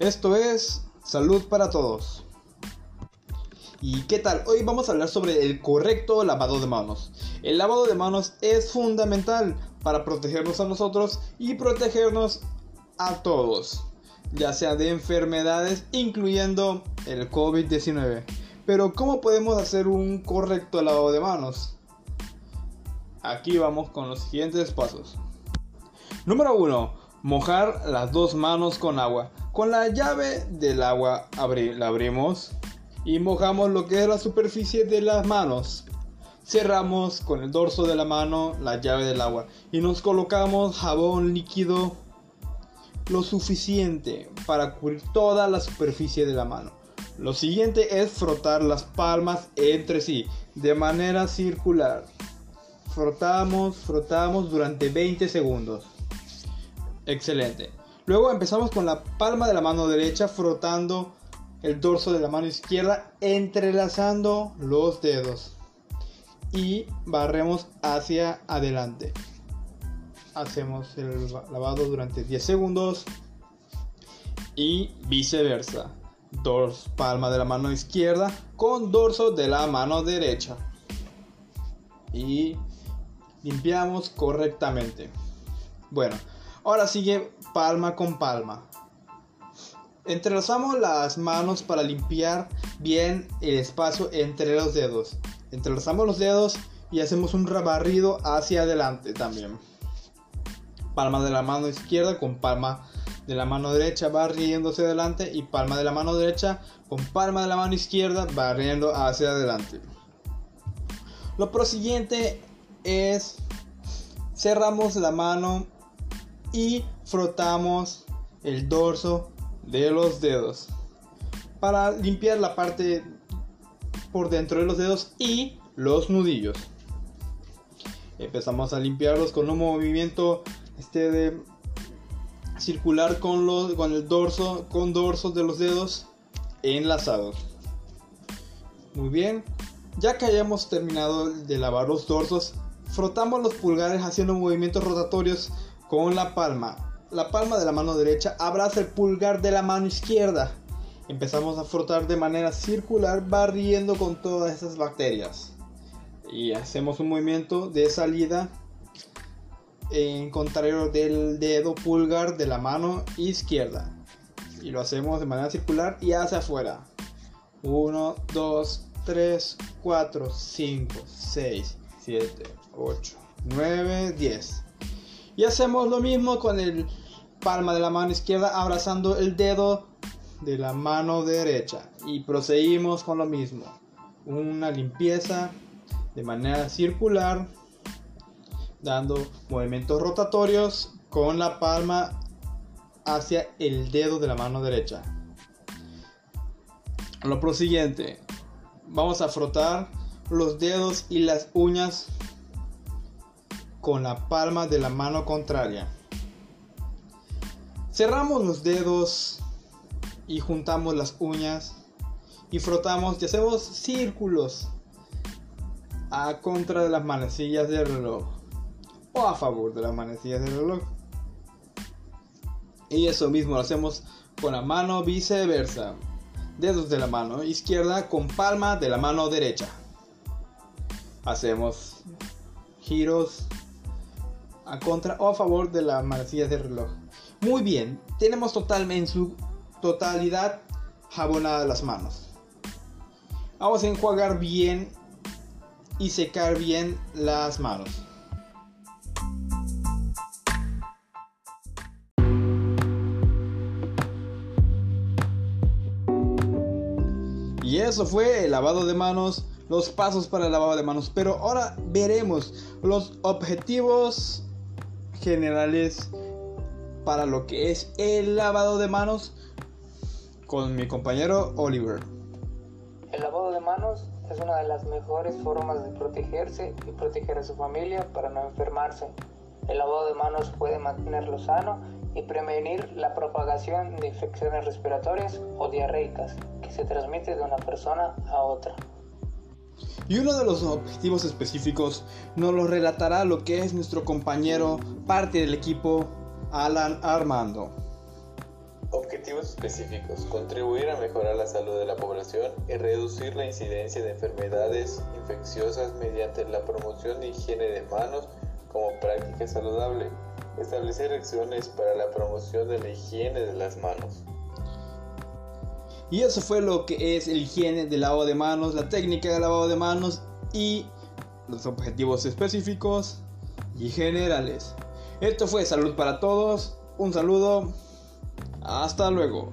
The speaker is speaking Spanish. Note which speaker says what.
Speaker 1: Esto es Salud para Todos. ¿Y qué tal? Hoy vamos a hablar sobre el correcto lavado de manos. El lavado de manos es fundamental para protegernos a nosotros y protegernos a todos, ya sea de enfermedades, incluyendo el COVID-19. Pero ¿cómo podemos hacer un correcto lavado de manos? Aquí vamos con los siguientes pasos. Número 1. Mojar las dos manos con agua. Con la llave del agua la abrimos y mojamos lo que es la superficie de las manos. Cerramos con el dorso de la mano la llave del agua y nos colocamos jabón líquido lo suficiente para cubrir toda la superficie de la mano. Lo siguiente es frotar las palmas entre sí de manera circular. Frotamos, frotamos durante 20 segundos. Excelente. Luego empezamos con la palma de la mano derecha frotando el dorso de la mano izquierda entrelazando los dedos y barremos hacia adelante. Hacemos el lavado durante 10 segundos y viceversa. Dorso, palma de la mano izquierda con dorso de la mano derecha. Y limpiamos correctamente. Bueno, ahora sigue palma con palma. Entrelazamos las manos para limpiar bien el espacio entre los dedos. Entrelazamos los dedos y hacemos un barrido hacia adelante también. Palma de la mano izquierda con palma de la mano derecha barriéndose adelante y palma de la mano derecha con palma de la mano izquierda barriendo hacia adelante. Lo prosiguiente es cerramos la mano y frotamos el dorso de los dedos para limpiar la parte por dentro de los dedos y los nudillos. Empezamos a limpiarlos con un movimiento este de circular con, los, con el dorso, con dorsos de los dedos enlazados. Muy bien, ya que hayamos terminado de lavar los dorsos, frotamos los pulgares haciendo movimientos rotatorios con la palma la palma de la mano derecha abraza el pulgar de la mano izquierda. Empezamos a frotar de manera circular barriendo con todas esas bacterias. Y hacemos un movimiento de salida en contrario del dedo pulgar de la mano izquierda. Y lo hacemos de manera circular y hacia afuera. 1, 2, 3, 4, 5, 6, 7, 8, 9, 10. Y hacemos lo mismo con el palma de la mano izquierda abrazando el dedo de la mano derecha. Y proseguimos con lo mismo. Una limpieza de manera circular, dando movimientos rotatorios con la palma hacia el dedo de la mano derecha. Lo prosiguiente, vamos a frotar los dedos y las uñas con la palma de la mano contraria. Cerramos los dedos y juntamos las uñas y frotamos y hacemos círculos a contra de las manecillas del reloj o a favor de las manecillas del reloj. Y eso mismo lo hacemos con la mano viceversa. Dedos de la mano izquierda con palma de la mano derecha. Hacemos giros a contra o a favor de las manecillas del reloj. Muy bien, tenemos totalmente en su totalidad jabonadas las manos. Vamos a enjuagar bien y secar bien las manos. Y eso fue el lavado de manos, los pasos para el lavado de manos. Pero ahora veremos los objetivos generales para lo que es el lavado de manos con mi compañero Oliver.
Speaker 2: El lavado de manos es una de las mejores formas de protegerse y proteger a su familia para no enfermarse. El lavado de manos puede mantenerlo sano y prevenir la propagación de infecciones respiratorias o diarreicas que se transmite de una persona a otra.
Speaker 1: Y uno de los objetivos específicos nos lo relatará lo que es nuestro compañero, parte del equipo Alan Armando.
Speaker 3: Objetivos específicos. Contribuir a mejorar la salud de la población y reducir la incidencia de enfermedades infecciosas mediante la promoción de higiene de manos como práctica saludable. Establecer acciones para la promoción de la higiene de las manos.
Speaker 1: Y eso fue lo que es el higiene del lavado de manos, la técnica de lavado de manos y los objetivos específicos y generales. Esto fue Salud para Todos. Un saludo. Hasta luego.